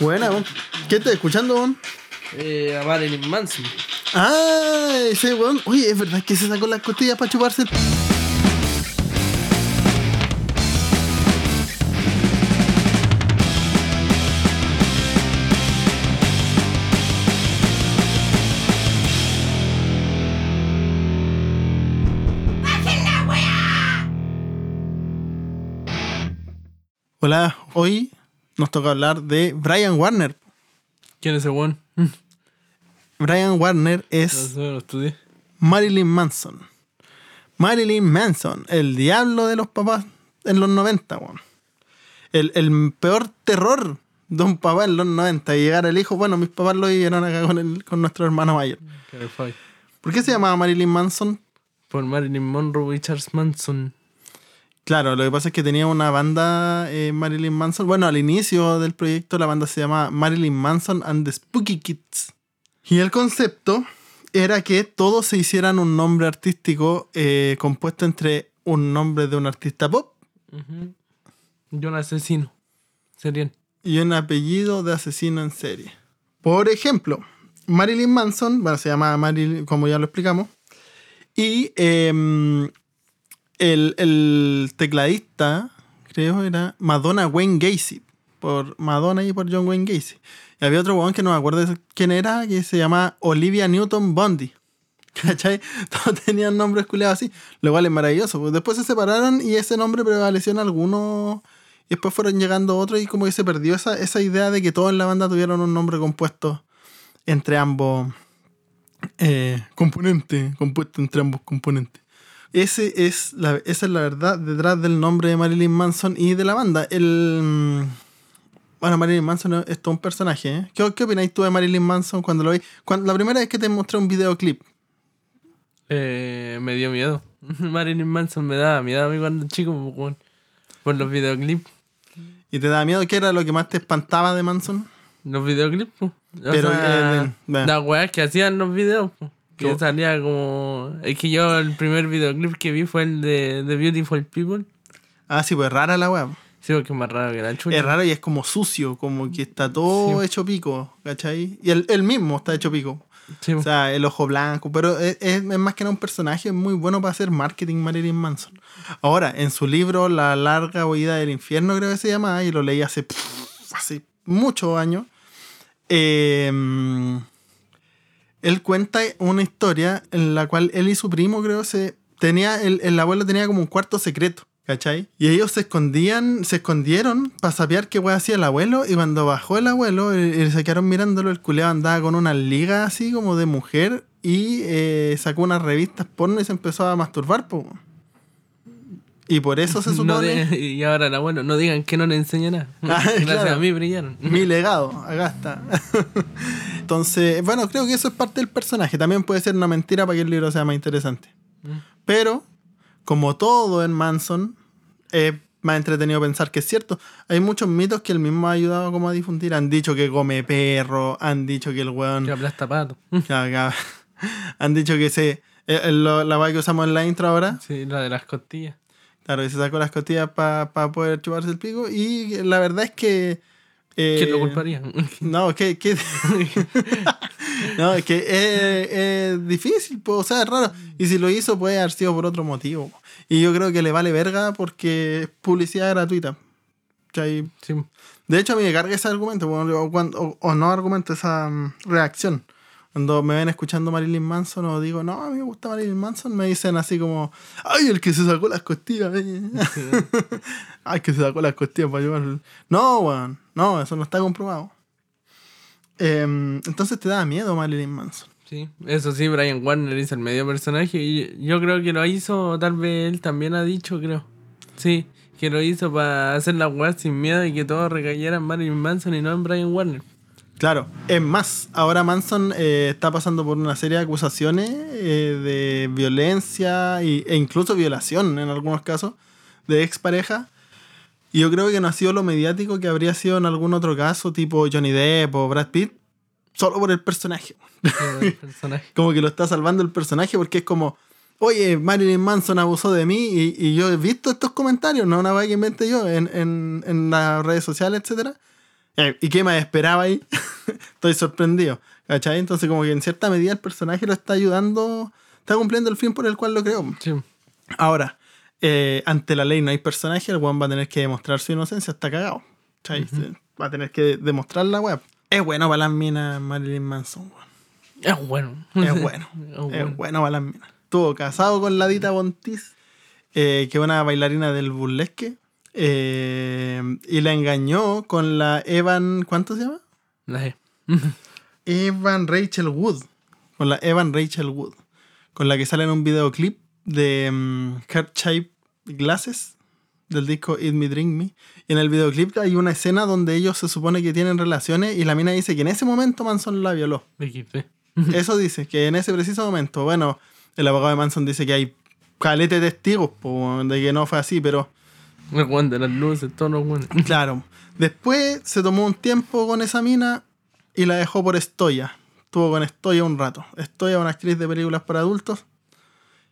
Buena, weón. ¿Qué estás escuchando, weón? Eh, a Marilyn Manson. Ah, ese weón. Oye, es verdad que se sacó las costillas para chuparse. el- Hola, hoy nos toca hablar de Brian Warner. ¿Quién es ese weón? Brian Warner es. Marilyn Manson. Marilyn Manson, el diablo de los papás en los 90, weón. El, el peor terror de un papá en los 90. Y llegar el hijo, bueno, mis papás lo vivieron acá con, el, con nuestro hermano mayor. ¿Por qué se llamaba Marilyn Manson? Por Marilyn Monroe y Charles Manson. Claro, lo que pasa es que tenía una banda eh, Marilyn Manson. Bueno, al inicio del proyecto la banda se llama Marilyn Manson and the Spooky Kids. Y el concepto era que todos se hicieran un nombre artístico eh, compuesto entre un nombre de un artista pop. Yo un asesino. Serían. y un apellido de asesino en serie. Por ejemplo, Marilyn Manson, bueno, se llama Marilyn, como ya lo explicamos, y em, el, el tecladista, creo era Madonna Wayne Gacy, por Madonna y por John Wayne Gacy. Y había otro weón que no me acuerdo quién era, que se llama Olivia Newton Bondi. ¿Cachai? Todos tenían nombres culiados así, lo cual es maravilloso. Pues después se separaron y ese nombre prevaleció en algunos. Y después fueron llegando otros y como que se perdió esa, esa idea de que todos en la banda tuvieron un nombre compuesto entre ambos eh, componentes, compuesto entre ambos componentes. Ese es la, esa es la verdad detrás del nombre de Marilyn Manson y de la banda. El, mm, bueno, Marilyn Manson es todo un personaje. ¿eh? ¿Qué, ¿Qué opináis tú de Marilyn Manson cuando lo vi? Cuando, la primera vez que te mostré un videoclip. Eh, me dio miedo. Marilyn Manson me daba miedo a mí cuando chico, pues, weón. Por los videoclips. ¿Y te da miedo? ¿Qué era lo que más te espantaba de Manson? Los videoclips, pues. O Pero, sea, eh, bueno. las weas que hacían los videos, pues. Que salía como. Es que yo el primer videoclip que vi fue el de The Beautiful People. Ah, sí, pues rara la weá. Sí, porque es más raro que la chucha. Es raro y es como sucio, como que está todo Sí. hecho pico, ¿cachai? Y el, el mismo está hecho pico. Sí, O sea, el ojo blanco, pero es, es- es más que nada un personaje muy bueno para hacer marketing Marilyn Manson. Ahora, en su libro La larga huida del infierno, creo que se llama, y lo leí hace, pff, hace muchos años, eh, él cuenta una historia en la cual él y su primo, creo, se tenía, el, el abuelo tenía como un cuarto secreto. ¿Cachai? Y ellos se escondían, se escondieron para saber qué weá hacía el abuelo. Y cuando bajó el abuelo, eh, eh, se mirándolo. El culeado andaba con una liga así como de mujer. Y eh, sacó unas revistas porno y se empezó a masturbar, po. Y por eso se No supone. digan- y ahora el abuelo, no digan que no le enseñé nada. Ah, Gracias claro. a mí brillaron. Mi legado, acá está. Entonces, bueno, creo que eso es parte del personaje. También puede ser una mentira para que el libro sea más interesante. Mm. Pero, como todo en Manson, es más entretenido pensar que es cierto. Hay muchos mitos que él mismo ha ayudado como a difundir. Han dicho que come perro, han dicho que el weón... Que aplasta pato. Han dicho que se... eh, eh, la weá que usamos en la intro ahora, Sí, la de las costillas. Claro, que se sacó las costillas para poder chuparse el pico. Y la verdad es que... eh, ¿Quién lo culparía? no, que, que no, es que es, es difícil, pues, o sea, es raro. Y si lo hizo, puede haber sido por otro motivo. Y yo creo que le vale verga porque es publicidad gratuita. Sí. De hecho, a mí me carga ese argumento, o no argumento, esa mm, reacción. Cuando me ven escuchando Marilyn Manson o digo, no, a mí me gusta Marilyn Manson, me dicen así como, ay, el que se sacó las costillas. eh". ay, que se sacó las costillas para llevar. No, weón, no, eso no está comprobado. Em, entonces te da miedo Marilyn Manson. Sí, eso sí, Brian Warner hizo el medio personaje y yo creo que lo hizo, tal vez él también ha dicho, creo. Sí, que lo hizo para hacer la weá sin miedo y que todo recayera en Marilyn Manson y no en Brian Warner. Claro, es más, ahora Manson eh, está pasando por una serie de acusaciones eh, de violencia y- e incluso violación en algunos casos de expareja. Y yo creo que no ha sido lo mediático que habría sido en algún otro caso, tipo Johnny Depp o Brad Pitt, solo por el personaje. El personaje. Como que lo está salvando el personaje porque es como, oye, Marilyn Manson abusó de mí y, y yo he visto estos comentarios, no una vez que inventé yo en, en, en las redes sociales, etcétera. Eh, ¿Y qué me esperaba ahí? Estoy sorprendido. ¿Cachai? Entonces, como que en cierta medida el personaje lo está ayudando, está cumpliendo el fin por el cual lo creó. Sí. Ahora, eh, ante la ley no hay personaje, el weón va a tener que demostrar su inocencia, está cagado. Va a tener que demostrar la web. Es bueno para las minas Marilyn Manson, weón. Es bueno. Es bueno. Es Es bueno. bueno para las minas. Estuvo casado con la Dita Bontis, eh, que es una bailarina del burlesque. Eh, y la engañó con la Evan. ¿Cuánto se llama? La E. Evan Rachel Wood. Con la Evan Rachel Wood. Con la que sale en un videoclip de um, Heart Shape Glasses del disco Eat Me Drink Me. Y en el videoclip hay una escena donde ellos se supone que tienen relaciones y la mina dice que en ese momento Manson la violó. Eso dice, que en ese preciso momento, bueno, el abogado de Manson dice que hay calete de testigos po, de que no fue así, pero de las luces, todos los weones. claro. Después se tomó un tiempo con esa mina y la dejó por Estoya. Estuvo con Estoya un rato. Estoya es una actriz de películas para adultos.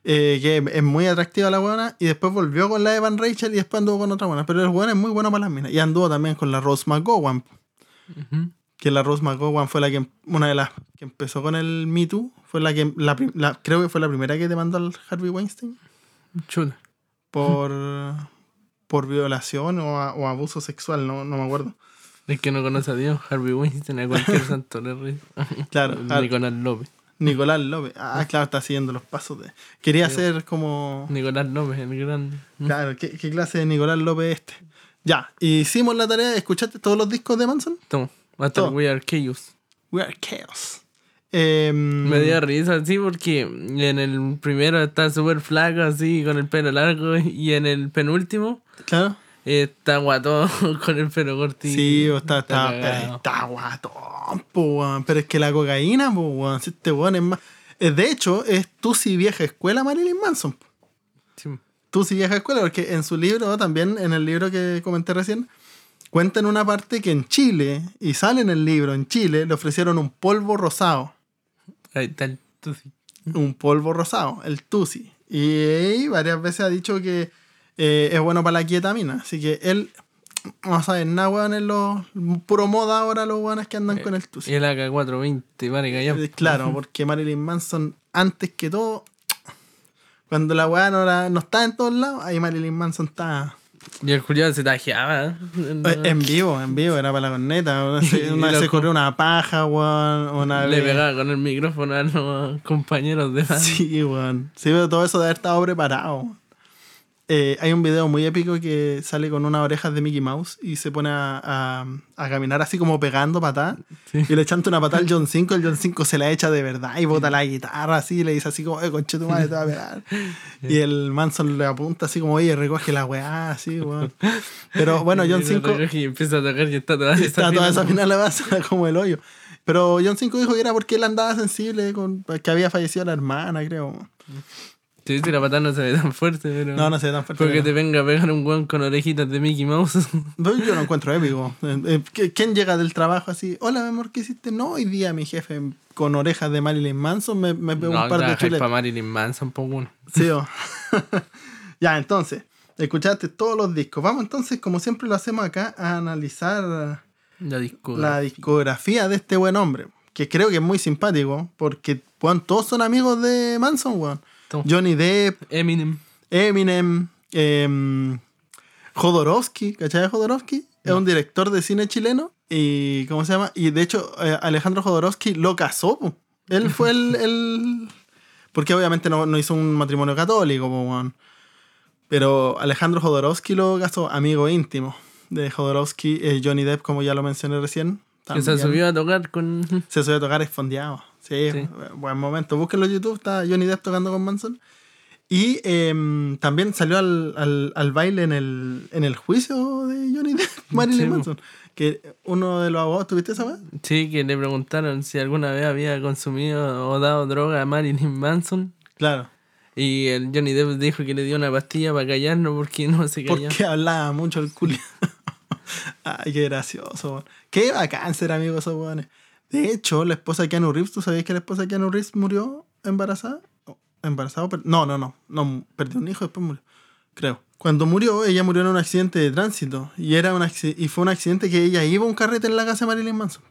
eh, que es muy atractiva la buena. Y después volvió con la Evan Rachel y después anduvo con otra buena. Pero el buena es muy bueno para las minas. Y anduvo también con la Rose McGowan. Que la Rose McGowan fue la que una de las que empezó con el Me Too, fue la que la, creo que fue la primera que demandó al Harvey Weinstein Chuta. por por violación o, a- o abuso sexual, no, no me acuerdo. Es que no conoce a Dios, Harvey Weinstein, a cualquier santo. Claro, Nicolás López. Nicolás López. Ah, claro, está siguiendo los pasos de. Quería ser como Nicolás López, el grande. claro, ¿qué, qué clase de Nicolás López es este? Ya, hicimos la tarea, ¿escuchaste todos los discos de Manson? Toma, hasta Todo. We Are Chaos. We are chaos. Em, Me dio risa así porque en el primero está súper flaco así con el pelo largo y en el penúltimo Claro. está guatón con el pelo cortito. Sí, o está, está, cagado. está guatón, po. Pero es que la cocaína, po, si este weón es más. eh, De hecho, es tu si vieja escuela Marilyn Manson. po. Sí. Tu si vieja escuela, porque en su libro, también en el libro que comenté recién, cuenta en una parte que en Chile, y sale en el libro, en Chile, le ofrecieron un polvo rosado. Ahí está el tusi. Un polvo rosado, el Tusi. Y varias veces ha dicho que eh, es bueno para la quietamina. Así que él, no sabe nada, weón, es lo puro moda ahora los weones que andan con el Tusi. Y el AK-420, vale, callar. Eh, Claro, porque Marilyn Manson, antes que todo, cuando la weá no, no está en todos lados, ahí Marilyn Manson está Y el Julián se tajeaba. ¿eh? en vivo, en vivo, era para la corneta. Una vez, se- una vez se loco. corrió una paja, weón. Una Le vez. pegaba con el micrófono a los compañeros de banda. Sí, weón. Sí, pero todo eso de haber estado preparado. Eh, hay un video muy épico que sale con unas orejas de Mickey Mouse y se pone a, a- a caminar así como pegando patadas. Sí. Y le chanta una patada al John 5, el John 5 se la echa de verdad y bota la guitarra así y le dice así como, eh, conche tu madre, te va a pegar. y el Manson le apunta así como, oye, recoge la weá, así, weón. Pero bueno, John Y lo 5 recoge Y empieza a tocar y está toda está toda esa final le pasa como el hoyo. Pero John 5 dijo que era porque él andaba sensible con que había fallecido la hermana, creo. Sí, sí, la patada no se ve tan fuerte, pero. No, no sé tan fuerte. Porque pero- te venga a pegar un guan con orejitas de Mickey Mouse. No, yo lo encuentro épico. Eh, eh, ¿qui- ¿Quién llega del trabajo así? Hola, mi amor, ¿qué hiciste? No, hoy día mi jefe con orejas de Marilyn Manson me, me pegó no, un par de chuletas. para Marilyn Manson, por uno. Sí, oh. ya, entonces, escuchaste todos los discos. Vamos entonces, como siempre lo hacemos acá, a analizar La disco. la discografía de este buen hombre. Que creo que es muy simpático, porque weón, todos son amigos de Manson, weón. Johnny Depp, Eminem. Eminem, em, Jodorowsky, ¿cachai Jodorowsky? Es un director de cine chileno y, ¿cómo se llama? Y de hecho, eh, Alejandro Jodorowsky lo casó. po. Él fue el, el- Porque obviamente no, no hizo un matrimonio católico, po. Pero Alejandro Jodorowsky lo casó, amigo íntimo de Jodorowsky, eh, Johnny Depp, como ya lo mencioné recién. Que se subió a tocar con. Se subió a tocar esfondeado. Sí, Sí. buen momento. Búsquenlo en YouTube, está Johnny Depp tocando con Manson. Y em, también salió al, al- al baile en el, en el juicio de Johnny Depp, Marilyn Sí. Manson. Que uno de los abogados, ¿tuviste esa vez? Sí, que le preguntaron si alguna vez había consumido o dado droga a Marilyn Manson. Claro. Y el Johnny Depp dijo que le dio una pastilla para callarlo porque no se callaba. Porque hablaba mucho el culo. Ay, qué gracioso. Qué bacán ser amigos esos weones. De hecho, la esposa de Keanu Reeves, ¿tú sabías que la esposa de Keanu Reeves murió embarazada? embarazado. per- No, no, no. No, perdió un hijo, después murió. Creo. Cuando murió, ella murió en un accidente de tránsito. Y, era un y fue un accidente que ella iba a un carrete en la casa de Marilyn Manson.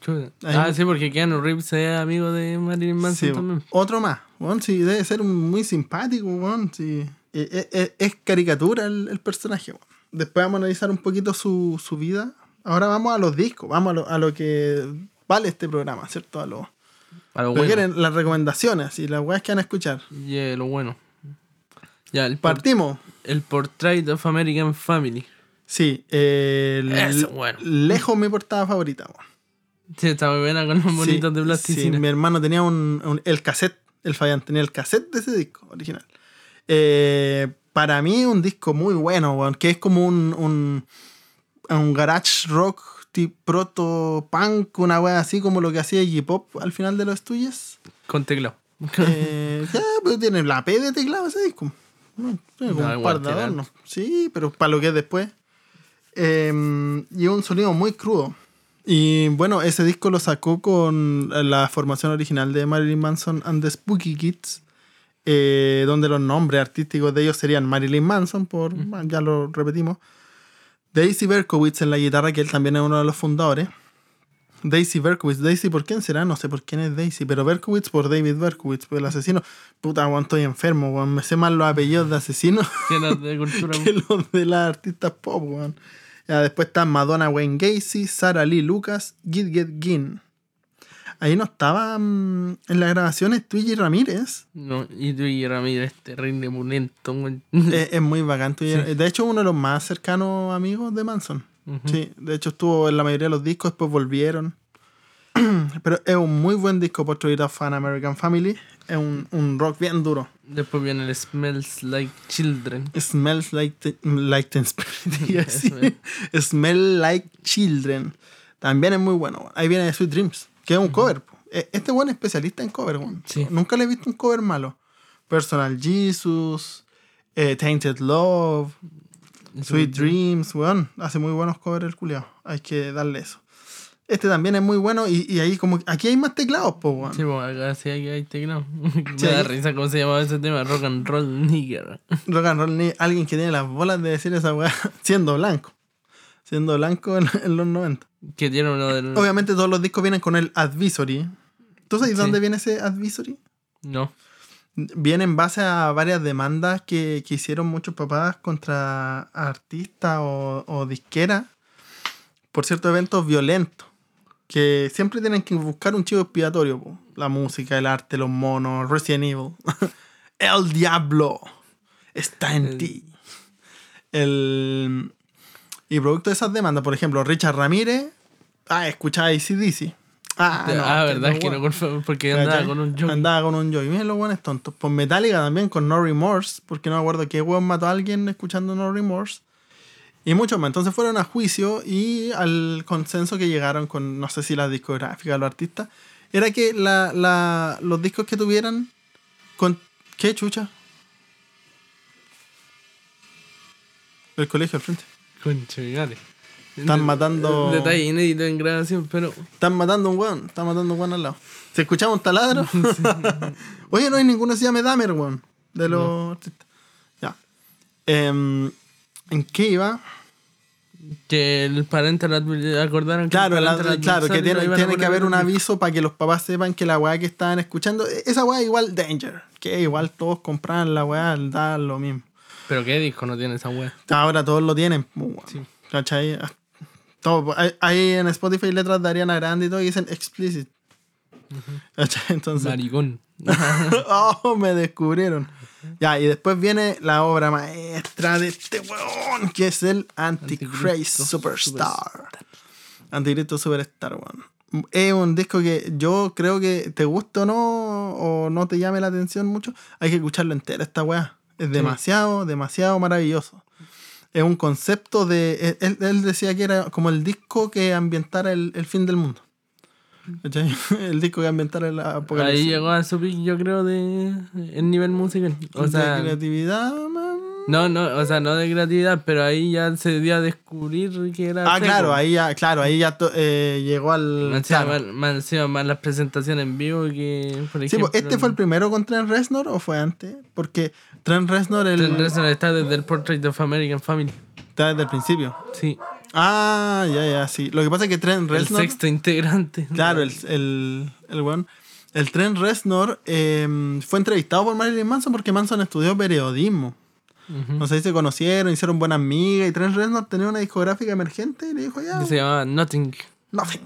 Chuta. Ah, sí, porque Keanu Reeves es amigo de Marilyn Manson Sí, también. otro más. weón, sí, debe ser muy simpático. weón, sí. Eh, eh, eh, Es, caricatura el, el personaje. weón. Después vamos a analizar un poquito su, su vida. Ahora vamos a los discos. Vamos a lo, a lo que vale este programa, ¿cierto? A lo, A lo bueno. quieren, las recomendaciones y las weas que van a escuchar. Y lo bueno. Ya, el, Partimos. el Portrait of American Family. Sí, eh, Eso, bueno. lejos mi portada favorita. weón. Sí, está muy buena con los monitos Sí, de Sí, plasticina. mi hermano tenía un, un- el cassette, el Fabián tenía el cassette de ese disco original. Eh, para mí un disco muy bueno, weón, que es como un, un, un garage rock tipo proto punk, una wea así como lo que hacía Iggy Pop al final de los estudios. Con teclado. Eh, ya, pero tiene la P de teclado ese disco. No, tiene como Da un par de adornos. Sí, pero para lo que es después. Eh, y un sonido muy crudo. Y bueno, ese disco lo sacó con la formación original de Marilyn Manson and the Spooky Kids, eh, donde los nombres artísticos de ellos serían Marilyn Manson, por ya lo repetimos, Daisy Berkowitz en la guitarra, que él también es uno de los fundadores. Daisy Berkowitz, Daisy por quién será, no sé por quién es Daisy, pero Berkowitz por David Berkowitz, por el asesino. Puta, weón, estoy enfermo, weón, me sé más los apellidos de asesinos Que era de cultura. que los de las artistas pop, weón. Ya, después están Madonna Wayne Gacy, Sarah Lee Lucas, Git Get Gin. Ahí no estaba mm, en las grabaciones Twiggy Ramírez. No, y tú y Ramírez, terrible pulento. güey. Eh, es muy bacán. Twiggy- De hecho, uno de los más cercanos amigos de Manson. Sí, de hecho estuvo en la mayoría de los discos, después volvieron. Pero es un muy buen disco, Portrait of an American Family. Es un, un rock bien duro. Después viene el Smells Like Children. Smells like, te- like Teen Spirit. Smell like Children. También es muy bueno. Ahí viene Sweet Dreams, que es un cover. Eh, Este buen especialista en cover. weón. Sí. Nunca le he visto un cover malo. Personal Jesus, eh, Tainted Love, Sweet Dreams, weón. Hace muy buenos covers el culiao. Hay que darle eso. Este también es muy bueno y, y ahí como... Aquí hay más teclados, po, weón. Sí, pues acá sí hay, hay teclado. Sí, Me da risa cómo se llamaba ese tema, Rock and Roll Nigger. Rock and roll, ni alguien que tiene las bolas de decir esa weá siendo blanco. Siendo blanco en, en los 90. Que tiene uno del... Obviamente todos los discos vienen con el advisory. ¿Tú sabes Sí. dónde viene ese advisory? No. Viene en base a varias demandas que, que hicieron muchos papás contra artistas o, o disqueras por ciertos eventos violentos. Que siempre tienen que buscar un chivo expiatorio. po. La música, el arte, los monos, Resident Evil. el diablo está en El- ti. El... Y producto de esas demandas, por ejemplo, Richard Ramírez, ah, escuchaba ACDC. Ah, Ah, no, verdad, es que no, por favor, porque andaba con un jockey. Andaba con un joy. Miren los buenos tontos. Pues Metallica también con No Remorse, porque no me acuerdo qué weón mató a alguien escuchando No Remorse. Y mucho más. Entonces fueron a juicio y al consenso que llegaron con, no sé si la discográfica o los artistas, era que la, la- los discos que tuvieran con... ¿Qué chucha? El colegio al frente. Concha, mi madre. Están matando- Detalle inédito en grabación, pero. Están matando un weón. Están matando un weón al lado. ¿Se escuchaba un taladro? Oye, no hay ninguno que se llame Dahmer, weón. De los artistas. Ya. Em, ¿En qué iba? Que el parental advi- acordaron que Claro, el la- claro que tiene, que haber un aviso para que los papás sepan que la weá que estaban escuchando, e- esa weá igual danger. Que igual todos compraban la weá, da lo mismo. Pero qué disco no tiene esa wea. Ahora todos lo tienen. Sí. ¿Cachai? Todo, hay, hay en Spotify letras de Ariana Grande y todo y dicen explicit. ¿Cachai? Entonces. Maricón. oh, me descubrieron. Ya, y después viene la obra maestra de este weón, que es el Antichrist Superstar. Anticristo Superstar, weón. Es un disco que yo creo que te guste o no, o no te llame la atención mucho, hay que escucharlo entero, esta weá. Es demasiado, demasiado maravilloso. Es un concepto de... Él, él decía que era como el disco que ambientara el, el fin del mundo. ¿Cachai? El disco que ambientara el apocalipsis. Ahí llegó a su pick, yo creo, de el nivel musical. O de sea, creatividad, man, No, no, o sea, no de creatividad, pero ahí ya se dio a descubrir que era. Ah, seco. claro, ahí ya, claro, ahí ya to- eh, llegó al. Más claro. más, más encima, más las presentaciones en vivo que, por Sí, ejemplo. pues, ¿este fue el primero con Trent Reznor o fue antes? Porque Trent Reznor el, Trent Reznor está desde el Portrait of American Family. está desde el principio. Sí. Ah, ya, ya, sí. Lo que pasa es que Trent El Reznor. sexto integrante. Claro, el, el, el weón. El Trent Reznor eh, fue entrevistado por Marilyn Manson porque Manson estudió periodismo. Ujú. No sé si se conocieron, hicieron buena amiga y Trent Reznor tenía una discográfica emergente y le dijo, ya, Que se llamaba Nothing. nothing.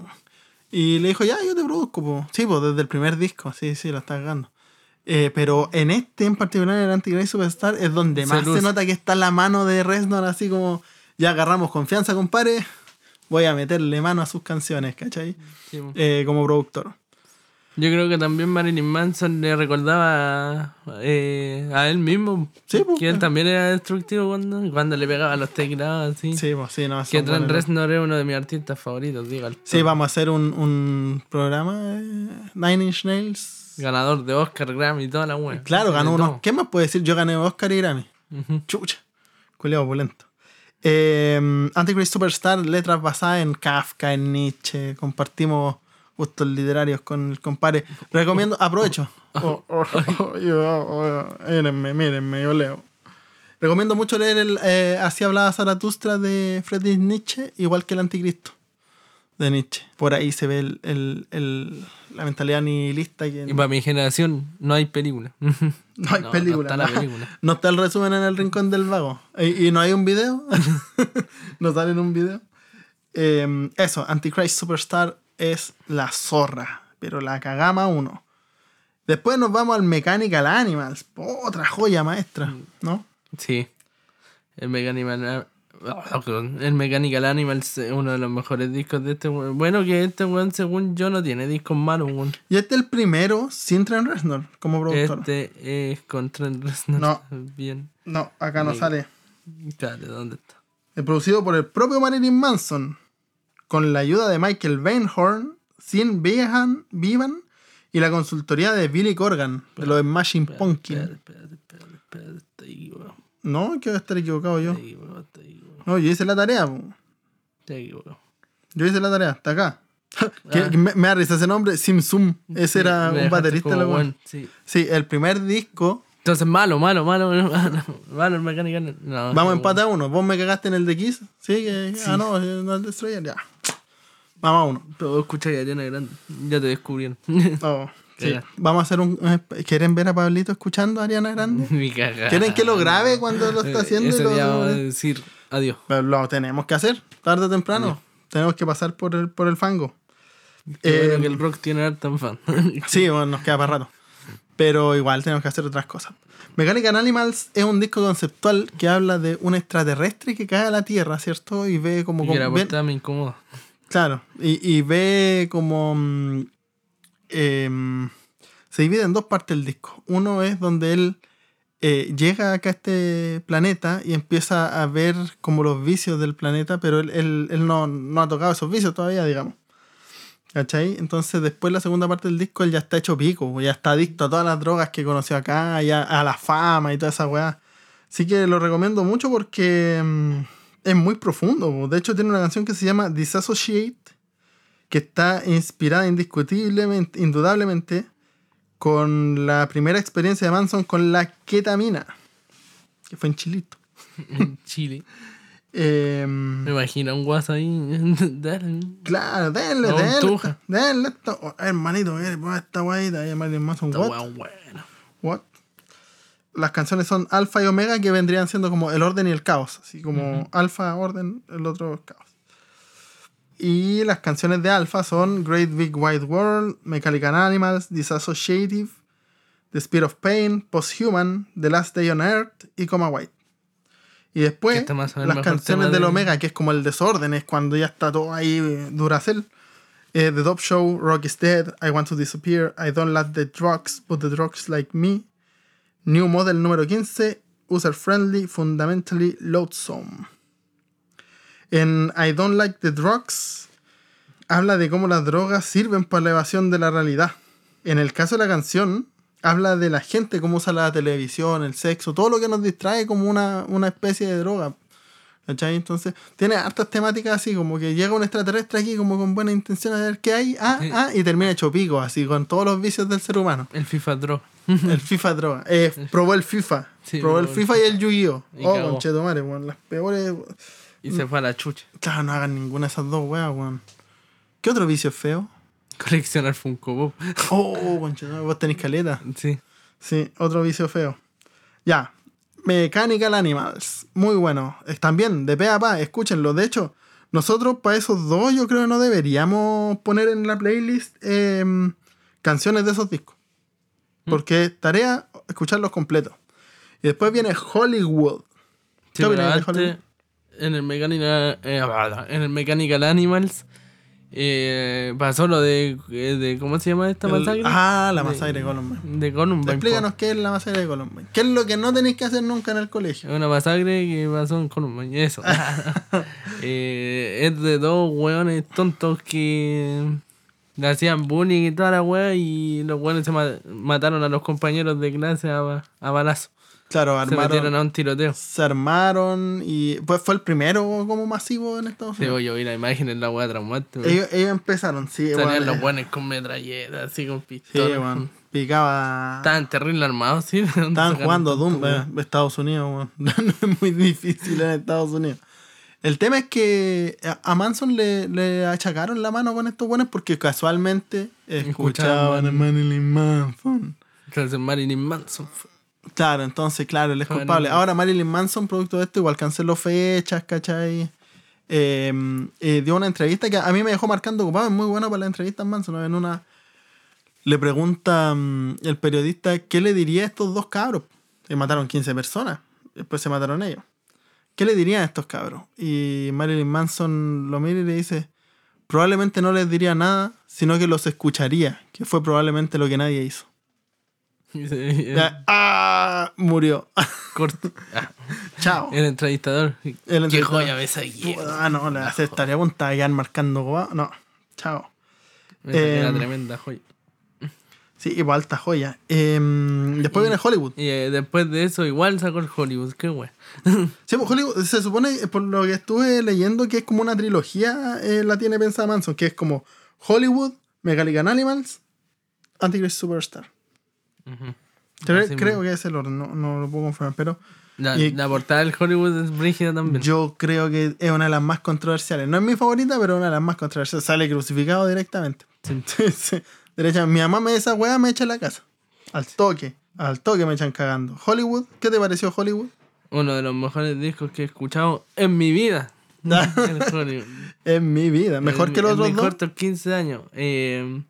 Y le dijo, ya, yo te produzco, po. Sí, pues desde el primer disco, sí, sí, la está cagando. Eh, pero en este en particular, en el Antichrist Superstar, es donde Se más se luce. nota que está la mano de Reznor, así como, ya agarramos confianza, compadre, voy a meterle mano a sus canciones, ¿cachai? Sí. Eh, como productor. Yo creo que también Marilyn Manson le recordaba eh, a él mismo Sí, pues, que él claro. también era destructivo cuando, cuando le pegaba los teclados así. Sí, pues sí, no, que Trent. Reznor es uno de mis artistas favoritos, digo. Sí, vamos a hacer un, un programa, eh, Nine Inch Nails. Ganador de Oscar, Grammy y toda la wea. Claro, De ganó uno. todo. ¿Qué más puede decir? Yo gané Oscar y Grammy. Ujú. Chucha. Culeado opulento. Eh, Antichrist Superstar, letras basadas en Kafka, en Nietzsche. Compartimos gustos literarios con el compadre. Recomiendo, aprovecho. Oh, oh, oh, mírenme, mírenme, yo leo. Recomiendo mucho leer el eh, Así hablaba Zaratustra de Friedrich Nietzsche, igual que el Anticristo de Nietzsche. Por ahí se ve el, el- el- la mentalidad nihilista. Que Y para mi generación no hay película. no hay no, película. no está la ¿no? película. No está el resumen en el rincón del vago. ¿Y, y no hay un video? ¿No sale en un video? Eh, eso, Antichrist Superstar es la zorra, pero la cagama uno. Después nos vamos al Mechanical Animals. Otra joya maestra, ¿no? Sí. El Mechanical, el Mechanical Animals es uno de los mejores discos de este weón. Bueno, que este weón, según yo, no tiene discos malos, weón. Y este es el primero sin Trent Reznor como productor. Este es con Trent Reznor. No. Bien. No, acá no sale. Dale, ¿dónde está? Es producido por el propio Marilyn Manson, con la ayuda de Michael Bainhorn, Sin Vivan, Vivan y la consultoría de Billy Corgan, de los Smashing Pumpkin. No, que voy a estar equivocado yo. No, yo hice la tarea. Yo hice la tarea, está acá. Que- que me, me da risa ese nombre, Sim Sum. Ese era Ah. Un baterista. sí. Sí, el primer disco. Entonces, malo, malo, malo, malo, malo el Mechanical. No, Vamos a no, empate a uno. Vos me cagaste en el de Kiss. Sí, que. Ah, no, no el Destroyer, ya. Vamos a uno. Pero vos escuchás a Ariana Grande. Ya te descubrieron. Oh, sí. Vamos a hacer un. ¿Quieren ver a Pablito escuchando a Ariana Grande? Mi cagada. ¿Quieren que lo grabe cuando lo está haciendo? y Ese lo- día vamos a decir adiós. Pero lo tenemos que hacer, tarde o temprano. Tenemos que pasar por el, por el fango. Qué Eh, bueno que el rock tiene tan fan. Sí, bueno, nos queda para rato. Pero igual tenemos que hacer otras cosas. Mechanical Animals es un disco conceptual que habla de un extraterrestre que cae a la Tierra, ¿cierto? Y ve como... Y la como- portada me incomoda. claro, y, y ve como... em, se divide en dos partes el disco. Uno es donde él eh, llega acá a este planeta y empieza a ver como los vicios del planeta, pero él, él- él no, no ha tocado esos vicios todavía, digamos. ¿Cachai? Entonces después la segunda parte del disco él ya está hecho pico, ya está adicto a todas las drogas que conoció acá, ya a la fama y toda esa weá. Así que lo recomiendo mucho porque mm, es muy profundo. De hecho tiene una canción que se llama Disassociate, que está inspirada indiscutiblemente, indudablemente, con la primera experiencia de Manson con la ketamina, que fue en Chilito. En Chile. Eh, Me imagino un guaso ahí. Dale. claro, denle, No, denle, denle. Oh, hermanito, pon esta guayita Esta what? wea buena. What? Las canciones son alfa y omega que vendrían siendo como el orden y el caos. Así como alfa, orden, el otro caos. Y las canciones de alfa son Great Big Wide World, Mechanical Animals, Disassociative, The Speed of Pain, Posthuman, The Last Day on Earth y Coma White. Y después menos las canciones del de- omega, que es como el desorden, es cuando ya está todo ahí Duracell. Eh, the Top Show, Rock is Dead, I Want to Disappear, I Don't Like the Drugs, But the Drugs Like Me, New Model número 15, User Friendly, Fundamentally Loathsome. En I Don't Like the Drugs, habla de cómo las drogas sirven para la evasión de la realidad. En el caso de la canción, habla de la gente, cómo usa la televisión, el sexo, todo lo que nos distrae como una, una especie de droga. ¿Cachai? Entonces, tiene hartas temáticas así, como que llega un extraterrestre aquí como con buena intención a ver qué hay, ah, Sí. ah, y termina hecho pico, así, con todos los vicios del ser humano. El FIFA Draw. El FIFA droga. Eh, probó el FIFA. Sí, probó el FIFA y el Yu-Gi-Oh! Oh, cagó. conchetumare, weón. Las peores. Y se fue a la chucha. Claro, no hagan ninguna de esas dos weas, weón. ¿Qué otro vicio es feo? Coleccionar Funko Pop. Oh, oh conchetumare, vos tenés caleta. Sí. Sí, otro vicio feo. Ya. Mechanical Animals. Muy bueno. Es también de pe a pa, escúchenlo. De hecho, nosotros para esos dos yo creo que no deberíamos poner en la playlist em, canciones de esos discos. Porque es tarea escucharlos completos. Y después viene Hollywood. Sí, en el Mechanical, eh, en el Mechanical Animals eh, pasó lo de, eh, de ¿cómo se llama esta El- masacre? ah, la masacre de Columbine. De Columbine. Explícanos qué es la masacre de Columbine. ¿Qué es lo que no tenéis que hacer nunca en el colegio? Una masacre que pasó en Columbine, eso. Eh, es de dos hueones tontos que le hacían bullying y toda la wea y los hueones se ma- mataron a los compañeros de clase a, a balazo. Claro, Se metieron armaron. a un tiroteo. Se armaron y pues fue el primero como masivo en Estados Sí, Unidos. yo vi la imagen en la wea traumante. Ellos, ellos empezaron, sí, Salían los buenos con metralletas, así con Sí, pistolas. weón. Picaba. Estaban terrible armados, sí. Estaban jugando Doom eh, Estados Unidos, weón. No es muy difícil en Estados Unidos. El tema es que a- Manson le, le achacaron la mano con estos buenos porque casualmente escuchaban a Marilyn Manson. Entonces Marilyn Manson. Claro, entonces, claro, él es Marilyn culpable. Ahora Marilyn Manson, producto de esto, igual canceló fechas, ¿cachai? Eh, eh, dio una entrevista que a mí me dejó marcando ocupado, es muy bueno para la entrevista Manson. En una le pregunta mm, el periodista qué le diría a estos dos cabros. Que mataron 15 personas, después se mataron ellos. ¿Qué le dirían a estos cabros? Y Marilyn Manson lo mira y le dice, probablemente no les diría nada, sino que los escucharía, que fue probablemente lo que nadie hizo. Se- Ya, ¡Ah! Murió. corto. Ah, Chao. el entrevistador. El Qué joya ves aquí. Ah, no, le hace estaría quedar marcando goba. No, chao. Eh, una tremenda joya. Sí, igual alta joya. Em, después Y- viene Hollywood. Y eh, después de eso, igual sacó el Hollywood. Qué wey. Sí, pues Hollywood se supone, eh, por lo que estuve leyendo, que es como una trilogía, eh, la tiene pensada Manson, que es como Hollywood, Megalican Animals, Antichrist Superstar. Creo, mismo. que es el orden, no, no lo puedo confirmar, pero La, y- la portada del Hollywood es brígida también. yo creo que es una de las más controversiales. No es mi favorita, pero una de las más controversiales. Sale crucificado directamente. Sí. Derecha, mi mamá me esa weá, me echa a la casa. Al toque. Al toque me echan cagando. Hollywood, ¿qué te pareció Hollywood? Uno de los mejores discos que he escuchado en mi vida. En mi vida. Mejor En- que los en otros dos. cortos 15 años. Eh,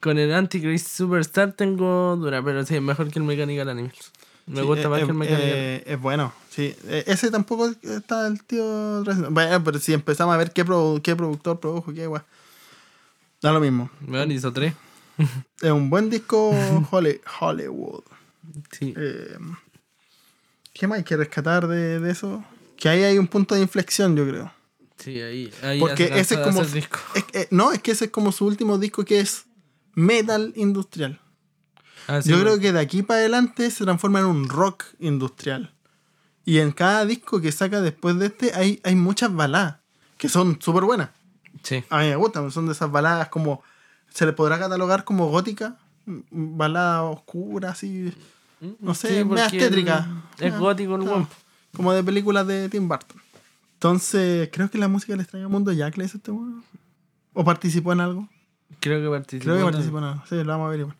con el Antichrist Superstar tengo dura, pero sí, es mejor que el Mechanical Animals. Me Sí, gusta eh, más eh, que el Mechanical eh, es bueno, sí. Eh, ese tampoco está el tío. Bueno, pero si empezamos a ver qué, produ- qué productor produjo, qué weá. Da lo mismo. Bueno, hizo tres. Es un buen disco Holly- Hollywood. Sí. Eh, ¿Qué más hay que rescatar de, de eso? Que ahí hay un punto de inflexión, yo creo. Sí, ahí. ahí Porque ese es como. disco. es no, es que ese es como su último disco que es metal industrial. Ah, sí, Yo bueno. creo que de aquí para adelante se transforma en un rock industrial. Y en cada disco que saca después de este hay, hay muchas baladas que son súper buenas. Sí. A mí me gustan, son de esas baladas como. Se le podrá catalogar como gótica, balada oscura, así. No sé, Sí, porque tétrica. Es Ah, gótico el claro. Como de películas de Tim Burton. Entonces, creo que la música del extraño mundo Jack le hizo este weón. ¿O participó en algo? Creo que participó. Creo que participó en algo. Sí, lo vamos a averiguar.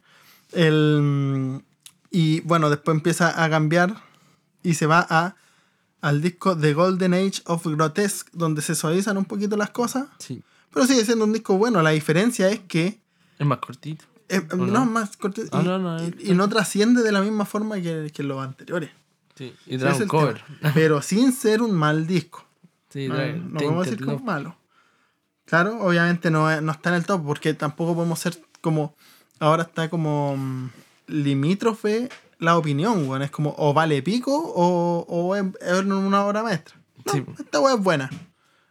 El, y bueno, después empieza a cambiar y se va a, al disco The Golden Age of Grotesque, donde se suavizan un poquito las cosas. Sí. Pero sigue siendo un disco bueno. La diferencia es que Es más cortito. eh, no, no? es más corto y, Ah, no, no, y- y no trasciende de la misma forma que, que los anteriores. Sí. Y trae un cover. Pero sin ser un mal disco. Sí, trae no podemos decir que es malo. Claro, obviamente no, es- no está en el top porque tampoco podemos ser como. Ahora está como mm, limítrofe la opinión, weón. Es como o vale pico o, o es, es una obra maestra. No, Sí. Esta weá es buena.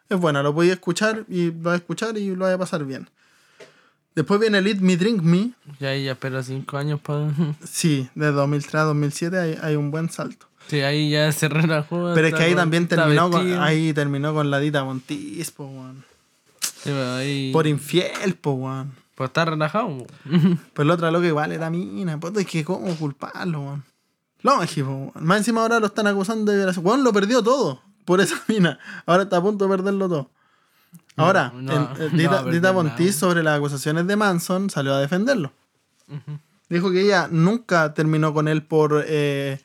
Es buena, lo podía escuchar y lo voy a escuchar y lo voy a pasar bien. Después viene Lead Me Drink Me. Ya ahí ya espero cinco años para. Sí, de 2003 a 2007 hay, hay un buen salto. Sí, ahí ya se relajó. Pero es que ahí también terminó con, ahí terminó con la Dita Montis, po, weón. Sí, pero ahí. Por infiel, po, weón. Por estar relajado. Pero la otra loca igual era mina. Pues es que cómo culparlo, weón. Lógico, weón. Más encima ahora lo están acusando de violación. Weón lo perdió todo por esa mina. Ahora está a punto de perderlo todo. Ahora, No, no, en- no eh, Dita, Dita sobre las acusaciones de Manson salió a defenderlo. Dijo que ella nunca terminó con él por eh,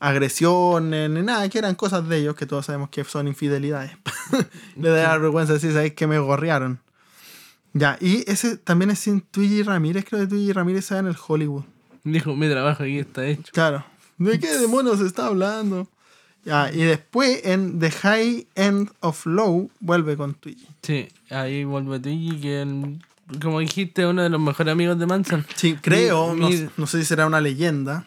agresiones ni nada, que eran cosas de ellos, que todos sabemos que son infidelidades. Le da vergüenza decir, ¿sabes que me gorrearon? Ya, y ese también es sin Twiggy Ramírez, creo que Twiggy Ramírez está en el Hollywood. Dijo, mi trabajo aquí está hecho. Claro. ¿De qué demonios está hablando? Ya, y después en The High End of Low vuelve con Twiggy. Sí, ahí vuelve Twiggy, que el- como dijiste, uno de los mejores amigos de Manson. Sí, creo, Mi- no, mi- no sé si será una leyenda.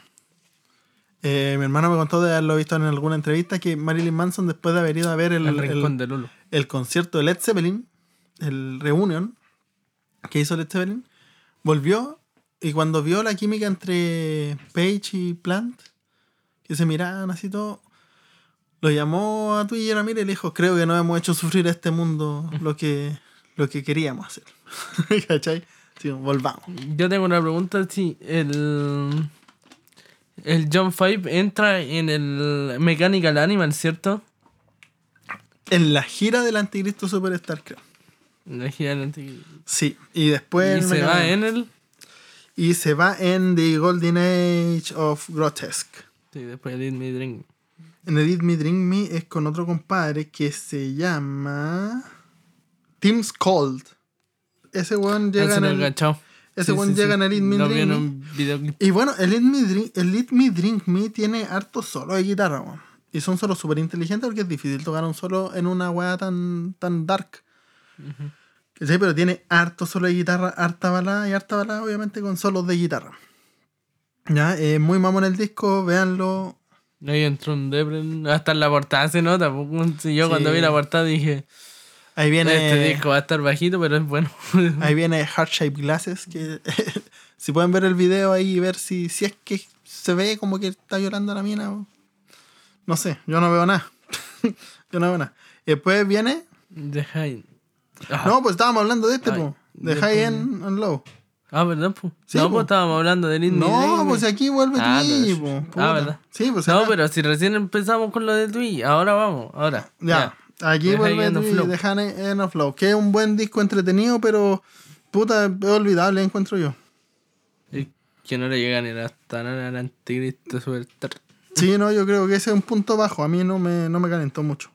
Eh, mi hermano me contó de haberlo visto en alguna entrevista que Marilyn Manson, después de haber ido a ver el, El, el- de el concierto de Led Zeppelin, el reunion que hizo Led Zeppelin, volvió y cuando vio la química entre Page y Plant, que se miraban así todo, lo llamó a Twiggy Ramírez y le dijo, creo que no hemos hecho sufrir a este mundo lo que, lo que queríamos hacer. ¿Cachai? Sí, volvamos. Yo tengo una pregunta, si el... El John Five entra en el Mechanical Animal, ¿cierto? En la gira del Anticristo Superstar, creo. La gira del anti- Sí, y después... Y se va en el... Y se va en The Golden Age of Grotesque. Sí, después de Me Drink. En Edit Me Drink Me es con otro compadre que se llama... Tim Cold. Ese weón llega Ese en no el... ese weón llega en el Eat Me vi Drink en Me. Y bueno, el Eat Me Drink, Me Drink Me tiene harto solo de guitarra, weón. Y son solos súper inteligentes porque es difícil tocar un solo en una weá tan, tan dark. ¿Cachai? Pero tiene harto solo de guitarra, harta balada y harta balada, obviamente, con solos de guitarra. Ya, eh, muy mamón el disco, véanlo. Ahí entró un Debren. Hasta en la portada se nota. si Yo Sí. cuando vi la portada dije, Ahí viene, este disco va a estar bajito, pero es bueno. ahí viene Heart Shape Glasses, que si pueden ver el video ahí y ver si, si es que se ve como que está llorando la mina. o- No sé, yo no veo nada. yo no veo nada. Y después viene... The High. Ah, No, pues estábamos hablando de este, po. De después- High End and Low. Ah, ¿verdad? Pues? Sí, no, po. pues estábamos hablando de Lindy No, pues aquí vuelve Ah, Twiggy, pero- po. ah. ¿verdad? Sí, pues No, acá- pero si recién empezamos con lo de Twiggy, ahora vamos, ahora. Ya, aquí vuelve High End of Twiggy Flow. de High End of. Que es un buen disco entretenido, pero puta, es olvidable, encuentro yo. Y que no le llega ni hasta nada al anticristo. Sí, no, yo creo que ese es un punto bajo. A mí no me, no me calentó mucho.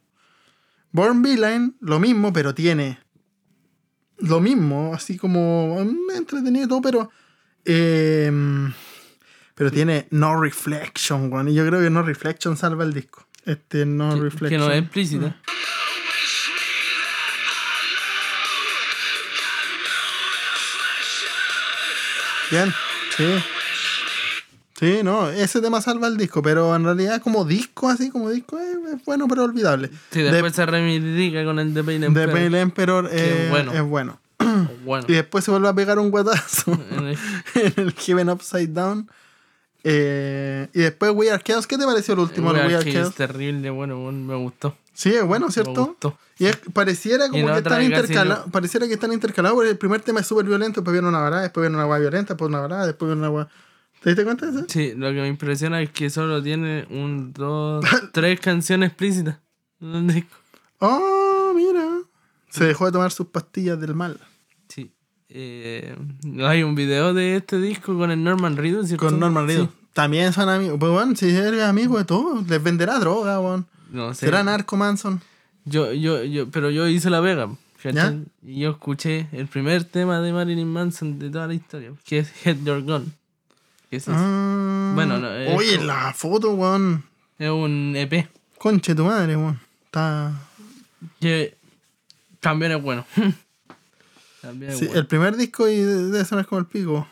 Born Beeline, lo mismo, pero tiene lo mismo, así como mm, entretenido y todo, pero. eh, pero tiene No Reflection, weón. Y yo creo que No Reflection salva el disco. Este No Que- Reflection. Que no es explícita. Bien, sí. Sí, no, ese tema salva el disco, pero en realidad como disco, así como disco, es, es bueno, pero olvidable. Sí, después se reivindica con el de Pain Emperor. Pale Emperor eh, bueno. es bueno. Bueno. Y después se vuelve a pegar un guatazo En el- en el Upside Down. Eh, y después We Are Chaos. ¿Qué te pareció el último? Weird We Are Chaos? es terrible, bueno, bueno, me gustó. Sí, es bueno, Me ¿cierto? gustó. Y es- pareciera como que están intercalados. Pareciera que están intercalados porque el primer tema es súper violento, después viene una balada, después viene una agua violenta, después una balada, después viene una agua. ¿Te diste cuenta de eso? Sí, lo que me impresiona es que solo tiene un, dos, tres canciones explícitas. en el disco. Oh, mira. Se dejó de tomar sus pastillas del mal. Sí. Eh, hay un video de este disco con el Norman Reedus, ¿cierto? Con Norman Reedus. Sí. También son amigos. Pues bueno, si eres amigo de todos, les venderá droga, weón. No sé. Será narco Manson. Yo, yo, yo, pero yo hice la vega. ¿Ya? Y yo escuché el primer tema de Marilyn Manson de toda la historia, que es Head Your Gun. Que es. Ah. Bueno, no, es Oye, como- la foto, weón. es un EP Conche tu madre, weón. Está. que también es bueno. también es Sí, bueno. el primer disco y de- debe sonar como el pico.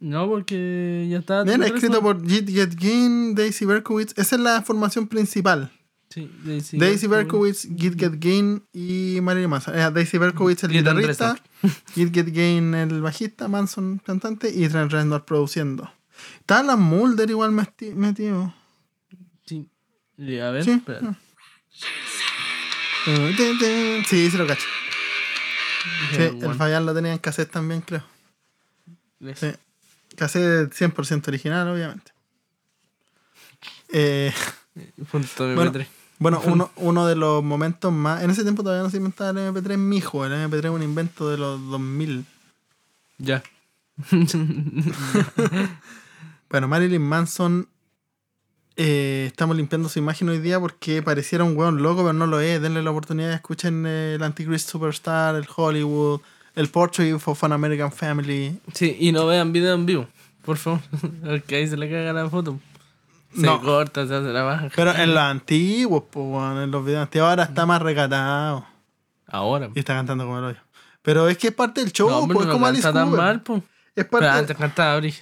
No, porque ya está. Bien, escrito eso. por Jit Getkin, Daisy Berkowitz. Esa es la formación principal. Sí, Daisy, Daisy Berkowitz, Git Get Gain y Marilyn Manson. Eh, Daisy Berkowitz, el guitarrista, Git Get Gain, el bajista, Manson, cantante, y Trent Reznor produciendo. Está Alan Mulder igual meti- metido. Sí. A ver, Sí. espérate. Sí, sí lo cacho. Sí, el Fabián lo tenía en cassette también, creo. Sí. Cassette 100% original, obviamente. Eh, Punto Bueno. MP3. bueno, uno, uno de los momentos más... En ese tiempo todavía no se inventaba el MP3 mijo. El MP3 es un invento de los 2000. Ya. Bueno, Marilyn Manson... eh, estamos limpiando su imagen hoy día porque pareciera un weón loco, pero no lo es. Denle la oportunidad, escuchen eh, el Antichrist Superstar, el Hollywood, el Portrait of an American Family. Sí, y no vean video en vivo, por favor. Porque ahí se le caga la foto. Se No. corta, se hace la baja. Pero en los antiguos, pues, weón, en los videos antiguos ahora está más recatado. Ahora. Y está cantando como el hoyo. Pero es que es parte del show, No, pues, no como Alice Cooper. mal, pues. Es Pero parte, antes cantaba Bri.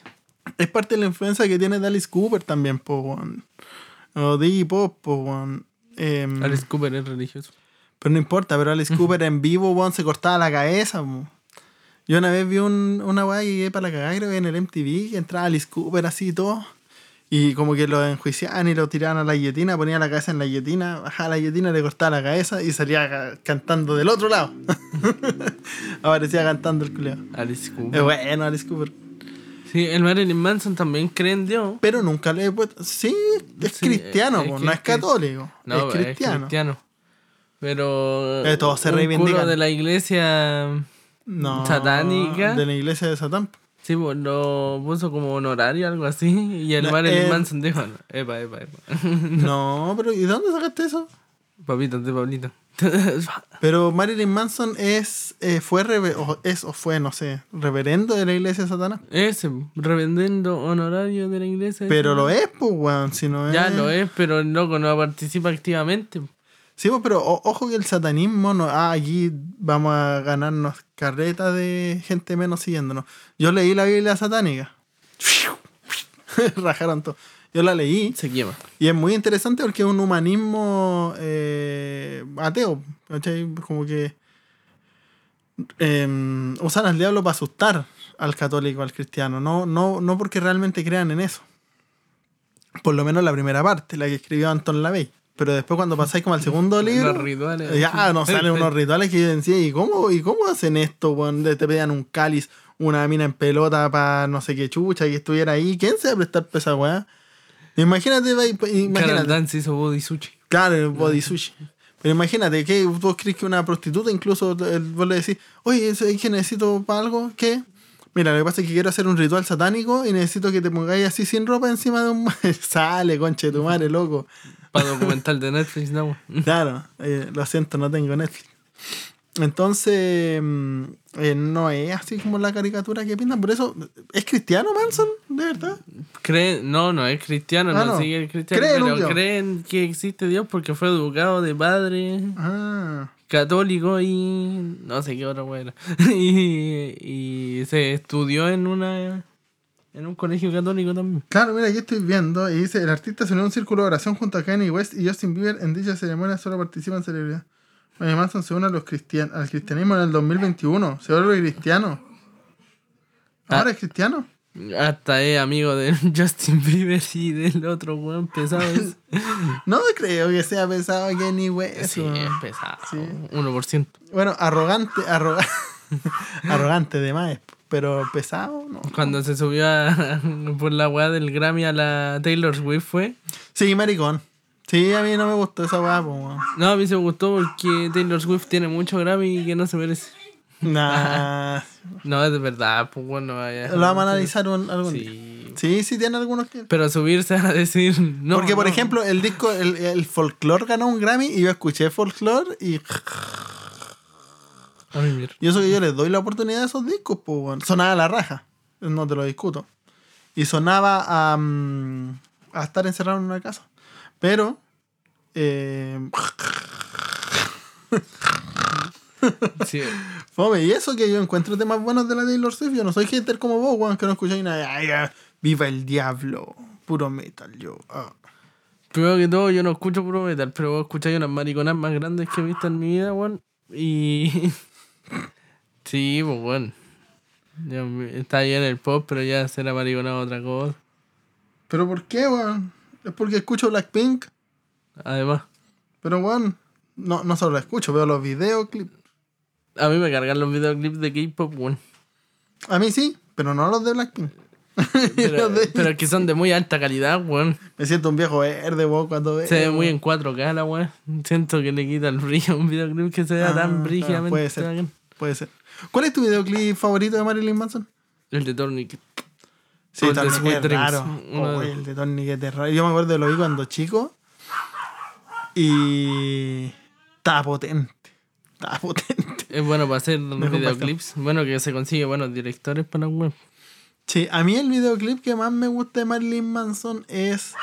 es parte de la influencia que tiene de Alice Cooper también, pues, weón. O Diggy Pop, pues, weón. Em, Alice Cooper es religioso. Pero no importa, pero Alice Cooper en vivo, weón, se cortaba la cabeza. Yo una vez vi un, una weá y llegué para la cagada, creo que en el MTV, que entraba Alice Cooper así y todo. Y como que lo enjuiciaban y lo tiraban a la guillotina, ponía la cabeza en la guillotina, bajaba la guillotina, le cortaba la cabeza y salía ca- cantando del otro lado. Aparecía cantando el culeo. Alice Es Cooper. bueno Alice Cooper. Sí, el Marilyn Manson también cree en Dios. Pero nunca le he puesto. Sí, es Sí, cristiano, es no es católico. No, es cristiano. Pero. Eh, todos se reivindican. de la iglesia. No, Satánica. De la iglesia de Satán. Sí, pues lo puso como honorario, algo así. Y el No, Marilyn eh, Manson dijo: Epa, epa, epa. No, pero ¿y dónde sacaste eso? Papitos de Pablito. Pero Marilyn Manson es, eh, fue, reve- o es o fue, no sé, reverendo de la iglesia de Satanás. Ese, revendiendo honorario de la iglesia. Pero lo es, pues, weón, si no es. Ya lo es, pero el loco no participa activamente. Sí, pues, pero ojo que el satanismo no. Ah, aquí vamos a ganarnos carretas de gente menos siguiéndonos. Yo leí la Biblia satánica. Rajaron todo. Yo la leí Se quema. y es muy interesante porque es un humanismo eh, ateo. ¿cachai? Como que eh, usan al diablo para asustar al católico, al cristiano. No, no, no porque realmente crean en eso. Por lo menos la primera parte, la que escribió Anton LaVey. Pero después cuando pasáis como al segundo libro... Los rituales. Ya nos salen unos rituales que yo decía, ¿y cómo, ¿y cómo hacen esto? De- te pedían un cáliz, una mina en pelota para no sé qué chucha que estuviera ahí. ¿Quién se va a prestar para esa weá? Imagínate, Carol imagínate. Dance hizo Body Sushi. Claro, el body sushi. Pero imagínate que vos crees que una prostituta, incluso vos le decís, oye, ¿es que necesito para algo? ¿Qué? Mira, lo que pasa es que quiero hacer un ritual satánico y necesito que te pongáis así sin ropa encima de un... Sale, conche de tu madre, loco. Para documental de Netflix, no. Claro, eh, lo siento, no tengo Netflix. Entonces, mm, eh, no es así como la caricatura que pintan. Por eso, ¿es cristiano Manson? ¿De verdad? Creen, no, no es cristiano, Ah, no, sigue el cristiano, Creen pero creen que existe Dios porque fue educado de padre Ah, católico y no sé qué otra era. y, y se estudió en una en un colegio católico también. claro, mira, aquí estoy viendo y dice, el artista se unió a un círculo de oración junto a Kanye West y Justin Bieber en dicha ceremonia solo participan celebridades. Manson se une a los cristian al cristianismo en el 2021. Se vuelve cristiano. ¿Ahora Ah. es cristiano? Hasta es amigo de Justin Bieber y del otro weón pesado. No creo que sea pesado Kanye West. sí, es pesado. Sí. 1%. Bueno, arrogante, arroga- arrogante de más, pero pesado, ¿no? Cuando se subió a- por la weá del Grammy a la Taylor Swift fue. Sí, maricón. Sí, a mí no me gustó esa weá. No, a mí se me gustó porque Taylor Swift tiene mucho Grammy y que no se merece. Nah. No, es de verdad, pues bueno, vaya. Lo vamos a analizar un- algún día. Sí. Sí, sí, tiene algunos que. Pero subirse a decir. No, Porque, por no. ejemplo, el disco, el, el folklore ganó un Grammy y yo escuché folklore y. Y eso que yo les doy la oportunidad a esos discos, pues, weón. Sonaba a la raja. No te lo discuto. Y sonaba a. mm, a estar encerrado en una casa. Pero. Eh, Sí. Fome, y eso que yo encuentro temas buenos de la Taylor Swift. Yo no soy hater como vos, weón, que no escucháis nada. Ay, ay, viva el diablo. Puro metal, yo. ah. Primero que todo, yo no escucho puro metal, pero vos escucháis unas mariconas más grandes que he visto en mi vida, weón. Y. sí, pues, me- Está bien el pop, pero ya será maricona otra cosa. ¿Pero por qué, weón? Es porque escucho Blackpink. Además, Pero, weón, no, no solo lo escucho, veo los videoclips. a mí me cargan los videoclips de K-pop, weón. A mí sí, pero no los de Blackpink. Pero, de- pero que son de muy alta calidad, weón. Me siento un viejo verde, weón, cuando veo. Se ve muy en 4K la weón. Siento que le quita el brillo a un videoclip que se vea Ah, tan brígidamente. puede ser. Puede ser. ¿Cuál es tu videoclip favorito de Marilyn Manson? El de Tourniquet. Sí, el de Sweet raro. Oh, el de Tourniquet es raro. Yo me acuerdo de lo vi cuando chico. Y. Estaba potente. Estaba potente. Es bueno para hacer Mejor videoclips. Bueno, que se consigue buenos directores para la web. Sí, a mí el videoclip que más me gusta de Marilyn Manson es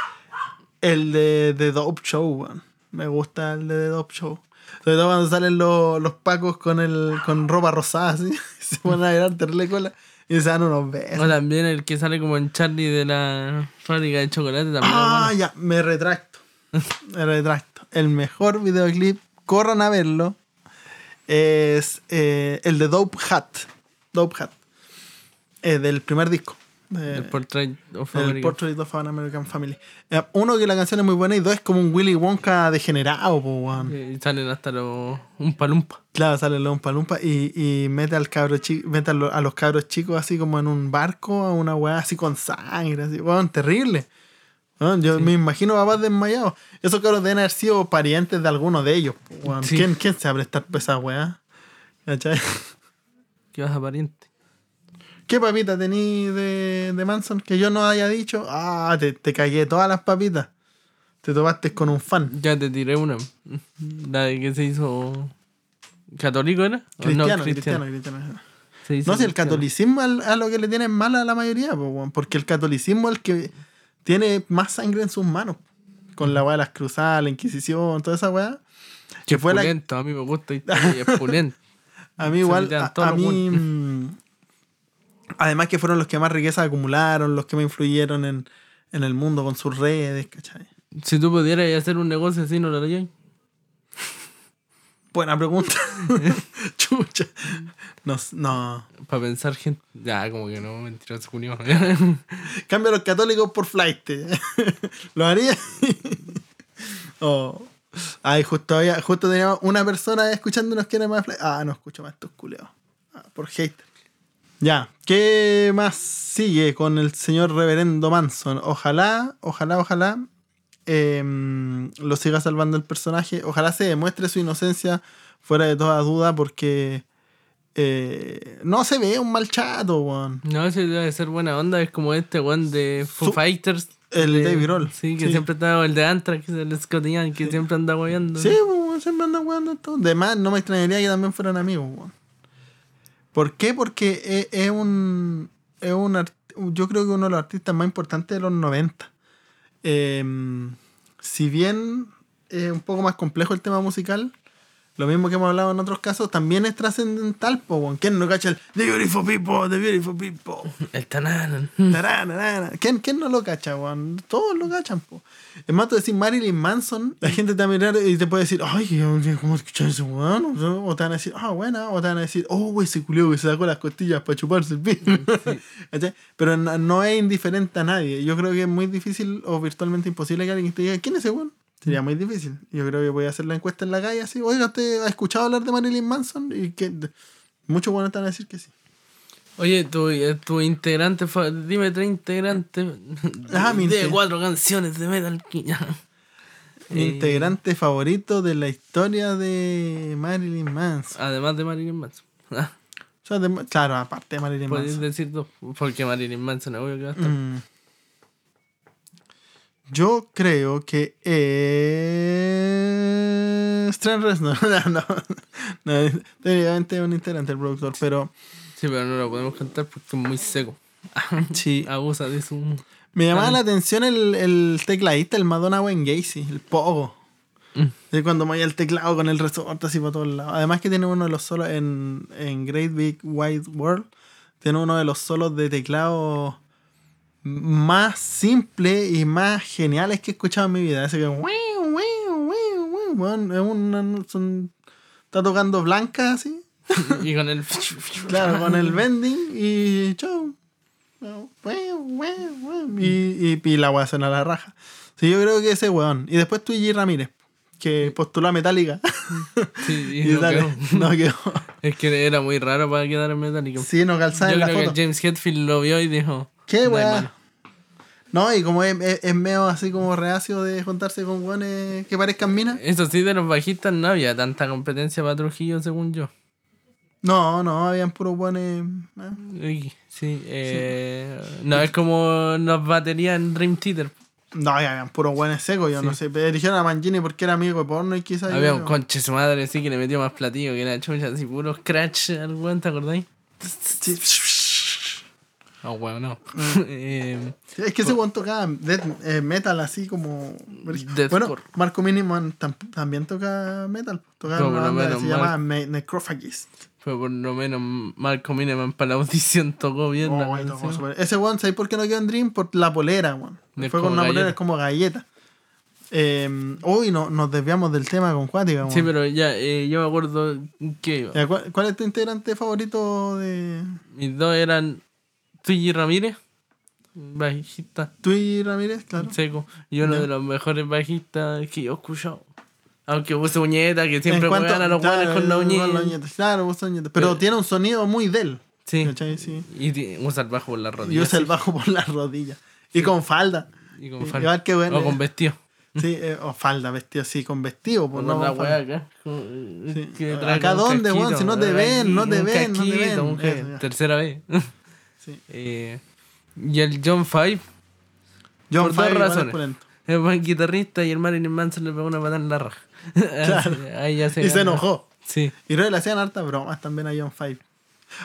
el de The Dope Show, weón. Me gusta el de The Dope Show. Sobre todo cuando salen los, los pacos con el con ropa rosada, así. Se ponen a mirar terrible cola y se dan unos besos. O también el que sale como en Charlie de la fábrica de chocolate también. Ah, ya, me retracto. Me retracto. El mejor videoclip, corran a verlo, es eh, el de Dope Hat. Dope Hat. Eh, del primer disco. El Portrait of el America. Portrait of an American Family. Eh, uno, que la canción es muy buena y dos, es como un Willy Wonka degenerado, po. Y salen hasta los un palumpa. Claro, sale el palumpa y, y mete al cabro chi- mete a, lo- a los cabros chicos así como en un barco, a una weá así con sangre, así, weón, terrible. Weón, yo me imagino papás desmayados. Esos cabros deben haber sido parientes de alguno de ellos. po, weón. Sí. ¿Quién, ¿Quién se va a prestar para esa weá? ¿Cachai? ¿Qué vas a pariente? ¿Qué papita tení de, de Manson que yo no haya dicho? Ah, te, te cagué todas las papitas. Te tomaste con un fan. Ya te tiré una. La de que se hizo. ¿Católico era? ¿O Cristiano, no, cristiano, cristiano. Se hizo No, si el cristiano. catolicismo al- a lo que le tienen mal a la mayoría, porque el catolicismo es el que tiene más sangre en sus manos. Con la weá de las cruzadas, la Inquisición, toda esa weá. Que fue la- a mí me gusta y es pulento. A mí igual, a, mí... Además que fueron los que más riqueza acumularon, los que más influyeron en, en el mundo con sus redes, ¿cachai? Si tú pudieras hacer un negocio así, ¿no lo harías? Buena pregunta. Chucha. No, no. Para pensar gente. Ya, como que no, mentiroso, junio. Cambia a los católicos por flight. ¿Lo haría? oh. Ay, justo, había, justo teníamos una persona escuchándonos que era más flight. Ah, no escucho más estos culeos. Ah, por hater. Ya, ¿qué más sigue con el señor reverendo Manson? Ojalá, ojalá, ojalá em, lo siga salvando el personaje. Ojalá se demuestre su inocencia fuera de toda duda porque eh, no se ve un mal chato, weón. no, ese debe ser buena onda. Es como este one de Foo Su- Fighters. el de- Dave Grohl. Sí, que Sí. siempre está. El de Anthrax, el Scott Ian, que siempre anda guayando. Sí, weón, siempre andan jugando esto. De más, no me extrañaría que también fueran amigos, weón. ¿Por qué? Porque es, es un. Es un yo creo que uno de los artistas más importantes de los 90. Em, si bien es un poco más complejo el tema musical, lo mismo que hemos hablado en otros casos, también es trascendental, po. ¿Quién no cacha el The Beautiful People, The Beautiful People? El Tanan. Tararara. ¿Quién, ¿Quién no lo cacha, weón? Todos lo cachan, po. Es más, tú decís Marilyn Manson, la gente te va a mirar y te puede decir, ay, ¿cómo escuchar ese weón? O te van a decir, ah, buena. O te van a decir, oh, güey, ese culeo que se sacó las costillas para chuparse el pino. ¿Cachai? Pero no, no es indiferente a nadie. Yo creo que es muy difícil o virtualmente imposible que alguien te diga, ¿quién es ese weón? Sería muy difícil. Yo creo que voy a hacer la encuesta en la calle así, oiga, ¿usted ha escuchado hablar de Marilyn Manson? Y que muchos buenos van a decir que sí. Oye, tu, eh, tu integrante, dime tres integrantes Ah, de cuatro canciones de Metal King. Mi Eh, integrante favorito de la historia de Marilyn Manson. Además de Marilyn Manson. Ah, O sea, de- claro, aparte de Marilyn Manson. decir dos, porque Marilyn Manson es obvio que va a estar. Mm. Yo creo que es. Trent Reznor. No, no. no, es un integrante el productor, pero Sí, pero no lo podemos cantar porque es muy seco. sí. Abusa de su. Me llamaba la atención el, el tecladista, el Madonna Wayne Gacy, el Pogo. Mm. Cuando movía el teclado con el resorte así por todos lados. Además que tiene uno de los solos en, en Great Big Wide World. Tiene uno de los solos de teclado más simples y más geniales que he escuchado en mi vida. Ese que. Son- está tocando blanca así. y con el. Claro, con el vending y chau. Y, y, y la weá suena a la raja. Sí, yo creo que ese weón. Y después Twiggy Ramírez, que postuló a Metallica. Sí, y y no dale, quedó. no quedó. Es que era muy raro para quedar en Metallica. Sí, no calzaba Yo en la creo foto. que James Hetfield lo vio y dijo. ¿Qué "No hay weá? mano". No, y como es, es, es medio así como reacio de juntarse con weones que parezcan minas. Eso sí, de los bajistas no había tanta competencia para Trujillo, según yo. No, no, habían puros weones. eh. Uy, Sí, eh, no es como las baterías en Dream Theater. No, habían puros weones secos, yo Sí. no sé. Pero eligieron a Mangini porque era amigo de porno y quizás. Había un conche su madre, sí, que le metió más platillo que la chucha, así puro scratch al ¿te acordáis? Sí. Oh, weón, no. Mm. Eh, Es que ese weón tocaba death- eh, metal así como. Deathcore. Bueno, Marco Miniman tam- también toca metal. Tocaba No, una banda que se Mar- llama Me- Necrophagist. fue por lo menos Marco Mineman para la audición tocó bien Oh, tocó súper- Ese weón, ¿sabes por qué no quedó en Dream? Por la polera, weón. Fue con una polera galleta. como galleta. Eh, uy, no, nos desviamos del tema con Cuática. Sí, pero ya, eh, yo me acuerdo que ¿cuál, cuál es tu integrante favorito de mis dos eran Twiggy Ramírez, bajista Tui Ramírez? Claro. seco, y uno de los mejores bajistas que yo he escuchado. Aunque use uñeta, que siempre cuanto- juegan a los claro, con la uñeta. la uñeta. Claro, usa uñeta. Pero Pero- tiene un sonido muy de él. Sí. ¿cachai? Sí. Y usa el bajo por la Y rodilla. usa el bajo por las rodillas. Y con falda. Y con y- falda. igual que bueno, O con eh. vestido. Sí, eh, o falda, vestido así, con vestido. Pues, Con no la falda. acá. con- Sí. Acá dónde, weón, si no te ven, no te ven, no te ven. tercera vez. Sí. Eh, y el John Five John por Five razones. es buen guitarrista y el Marilyn Manson le pegó una patada en la raja. Ahí ya se Y se enojó. Sí. Y luego le hacían hartas bromas también a John Five.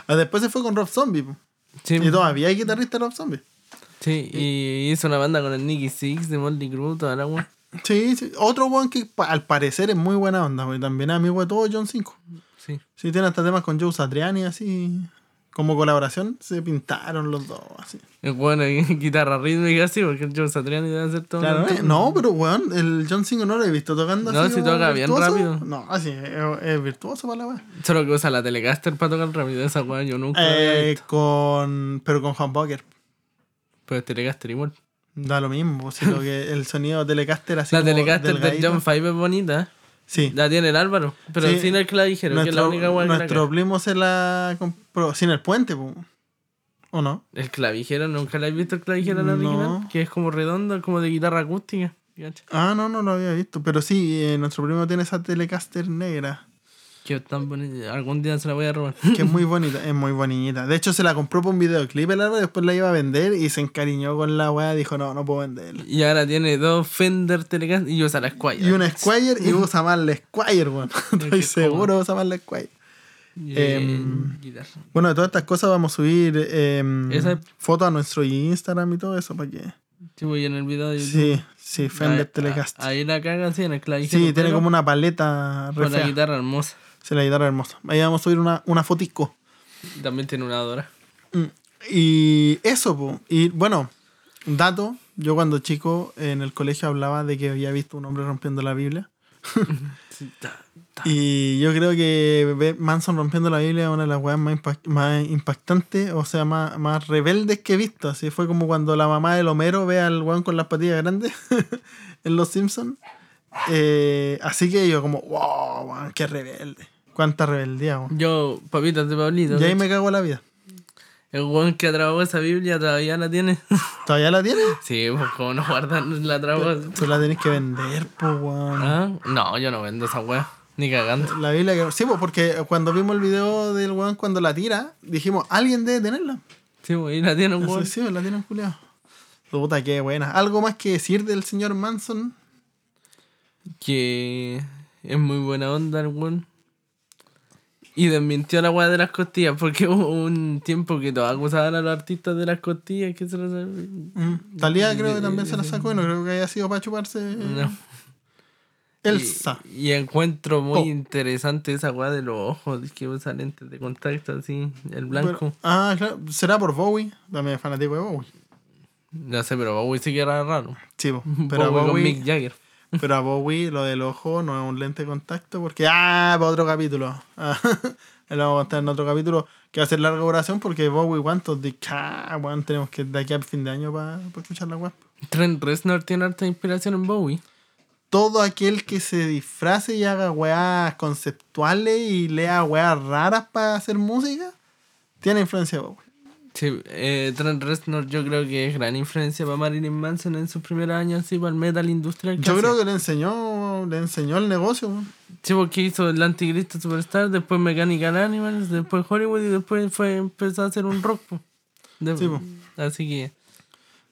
Ah, Después se fue con Rob Zombie. Sí, Y todavía hay guitarrista Rob Zombie. sí, y hizo una banda con el Nicky Six de Molly Crew, toda la weá. Sí, sí. Otro weón que al parecer es muy buena onda, porque también es amigo de todo John 5. Sí. Sí, tiene hasta temas con Joe Satriani, así. Como colaboración, se pintaron los dos, así. Es bueno, guitarra rítmica, sí, porque el Joe Satriani debe hacer todo. Claro, ¿eh? No, pero weón, el John 5 no lo he visto tocando No, así. sí como toca bien rápido. No, así, es, es virtuoso para la weá. Solo que usa la Telecaster para tocar rápido. Esa weá yo nunca Eh, con. Pero con humbucker. Pero es Telecaster igual. Da lo mismo, si lo que el sonido Telecaster así. La Telecaster del delgadito. John Five es bonita. Sí. La tiene el Álvaro. Pero Sí. sin el clavijero, que es la Nuestro, única weá que la nuestro caga. primo se la compró sin el puente, po. ¿o no? El clavijero, ¿nunca la has visto el clavijero en la No. original? Que es como redondo, como de guitarra acústica. Ah, no, no lo había visto. Pero sí, eh, nuestro primo tiene esa Telecaster negra. Que tan bonita. Algún día se la voy a robar. Que es muy bonita, es muy bonita. De hecho, se la compró por un videoclip el árbol, después la iba a vender y se encariñó con la weá. Dijo, no, no puedo venderla. Y ahora tiene dos Fender Telecaster y usa la Squire. Y una Squire y usa más la Squire, weón. Estoy seguro usa más la Squire. Em, guitarra. Bueno, de todas estas cosas vamos a subir em, Esa- fotos a nuestro Instagram y todo eso para que. Sí, voy en el video de YouTube. Sí, sí, Fender Telecaster. Ahí la caga, sí, en el. Sí, tiene como una paleta Con la guitarra hermosa. Sí, la guitarra hermosa. Ahí vamos a subir una, una fotico. También tiene una Dora. Mm. Y eso, po. Y bueno, dato. Yo cuando chico en el colegio hablaba de que había visto un hombre rompiendo la Biblia. Y yo creo que ver Manson rompiendo la Biblia es una de las weas más, impact- más impactantes, o sea, más, más rebeldes que he visto. Así fue como cuando la mamá del Homero ve al weón con las patillas grandes en Los Simpsons. Eh, así que yo como, wow, weón, qué rebelde. Cuánta rebeldía, weón. Yo, papitas de Pablito. Y ahí me cago la vida. El weón que atrapó esa Biblia todavía la tiene. ¿Todavía la tienes? sí, pues como no guardan la atrapó. Tú la tenés que vender, pues, weón. ¿Ah? No, yo no vendo esa wea. Ni cagando. La Biblia que... Sí, pues, porque cuando vimos el video del weón cuando la tira, dijimos, alguien debe tenerla. Sí, pues, y la tiene un weón. sí, la tienen culiado. Puta, qué buena. ¿Algo más que decir del señor Manson? Que es muy buena onda el weón. Y desmintió la weá de las costillas, porque hubo un tiempo que todos acusaban a los artistas de las costillas que se las... Mm. Talía creo que también se la sacó y no creo que haya sido para chuparse No. Elsa. Y, y encuentro muy Oh. interesante esa weá de los ojos, que usa lentes de contacto así, el blanco. Ah, claro. ¿Será por Bowie? También es fanático de Bowie. No sé, pero Bowie sí que era raro. Sí, pero a Bowie con Bowie, Mick Jagger. Pero a Bowie lo del ojo no es un lente de contacto porque, ah, para otro capítulo. Ah, lo vamos a contar en otro capítulo que va a ser larga duración porque Bowie, ¿cuántos de ah, weón, tenemos que de aquí a fin de año para escuchar la web? Trent Reznor tiene harta inspiración en Bowie. Todo aquel que se disfrace y haga weas conceptuales y lea weas raras para hacer música, tiene influencia de Bowie. Sí, eh, Trent Reznor yo creo que es gran influencia para Marilyn Manson en sus primeros años así para el metal industrial. Yo hacía. creo que le enseñó, le enseñó el negocio. Sí, porque hizo el Anticristo Superstar, después Mechanical Animals, después Hollywood y después fue empezó a hacer un rock. De- Sí. Así que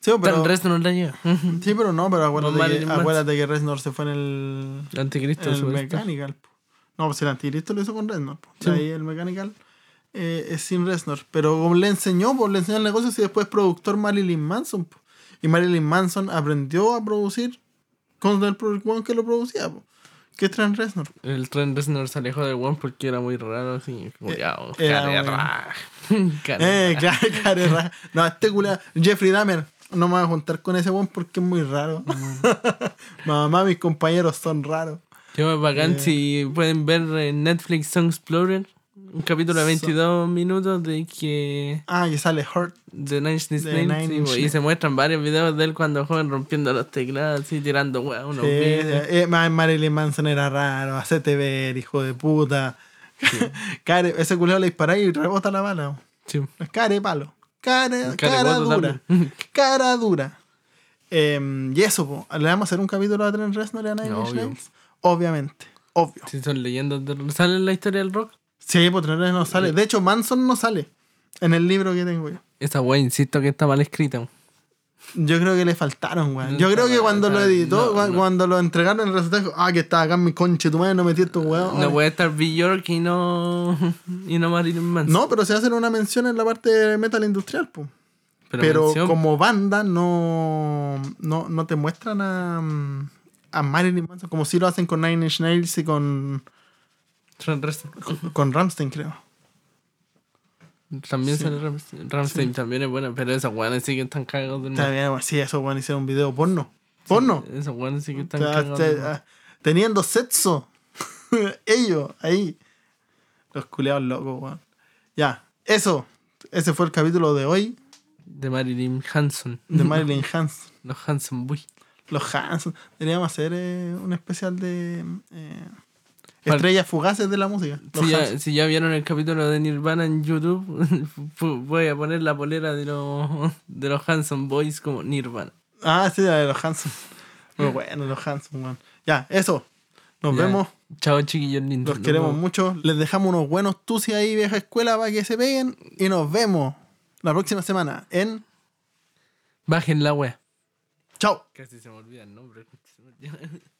Sí, pero, Trent Reznor la lleva. sí, pero no, pero acuérdate, que, acuérdate que Reznor se fue en el, El Anticristo en el Superstar. Mechanical. po. No, pues el anticristo lo hizo con Reznor. po. Sí. Ahí el Mechanical eh, es sin Reznor. Pero como le enseñó, pues le enseñó el negocio y después productor Marilyn Manson. po. Y Marilyn Manson aprendió a producir con el weón que lo producía. po. Que es Trent Reznor. El Trent Reznor se alejó del one porque era muy raro, así. Cuidado, Eh, rara. Cara Eh, claro, raro. No, este culiao, Jeffrey Dahmer. No me voy a juntar con ese weón porque es muy raro. Mamá, mis compañeros son raros. Qué bacán si pueden ver en Netflix Song Explorer. Un capítulo de 22 minutos de que. Ah, que sale Hurt. De Nine Inch Nails, sí, y se muestran varios videos de él cuando joven rompiendo los teclados, así tirando weá, unos Sí, eh, Ma- Marilyn Manson era raro. Hacete ver, hijo de puta. Care- ese culiao le dispara y rebota la bala. Sí. De palo. Cara, Cara dura. Cara dura. Em, y eso, po. ¿le vamos a hacer un capítulo a Trent Reznor y a Nine Obvio. Obviamente. Obvio. Si son leyendas de... ¿Sale la historia del rock? Sí, pues no sale. De hecho, Manson no sale en el libro que tengo yo. Esa weá, insisto que está mal escrita. Yo creo que le faltaron, weón. Yo creo está que cuando lo editó, no, cu- no. cuando lo entregaron el resultado, dijo, ah, que estaba acá en mi conche, tu madre no metí estos weón. No puede estar Bjork y no. y no Marilyn Manson. No, pero se hace una mención en la parte de metal industrial, po. Pero, mención- como banda no, no, no te muestran a, a Marilyn Manson como si lo hacen con Nine Inch Nails y con. Con Ramstein, creo. También Sí. sale Ramstein. Ramstein también es buena, pero esos weones sí que están cagados del bueno, sí, eso, bueno, hicieron un video porno. Porno. Esos weones sí que están cagados te- ah, teniendo sexo. Ellos, ahí. Los culeados locos, weón. Ya, eso. Ese fue el capítulo de hoy De Marilyn Hanson. de Marilyn Hanson. Los Hanson Boy. Los Hanson. Deberíamos hacer eh, un especial de eh. Estrellas fugaces de la música. Si ya, si ya vieron el capítulo de Nirvana en YouTube, voy a poner la polera de los, de los Hanson Boys como Nirvana. Ah, sí, de los Hanson. Muy bueno, los Hanson, weón. Ya, eso. Nos Ya. vemos. Chao, chiquillos lindos. Los queremos vemos. mucho. Les dejamos unos buenos tusi ahí, vieja escuela, para que se peguen. Y nos vemos la próxima semana en Bajen la wea. Chao. Casi se me olvida el nombre.